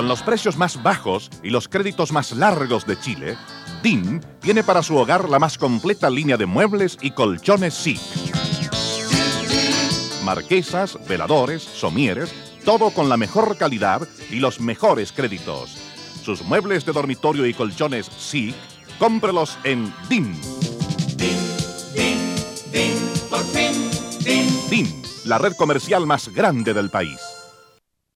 Con los precios más bajos y los créditos más largos de Chile, DIN tiene para su hogar la más completa línea de muebles y colchones SIC. Marquesas, veladores, somieres, todo con la mejor calidad y los mejores créditos. Sus muebles de dormitorio y colchones SIC, cómprelos en DIN. DIN, la red comercial más grande del país.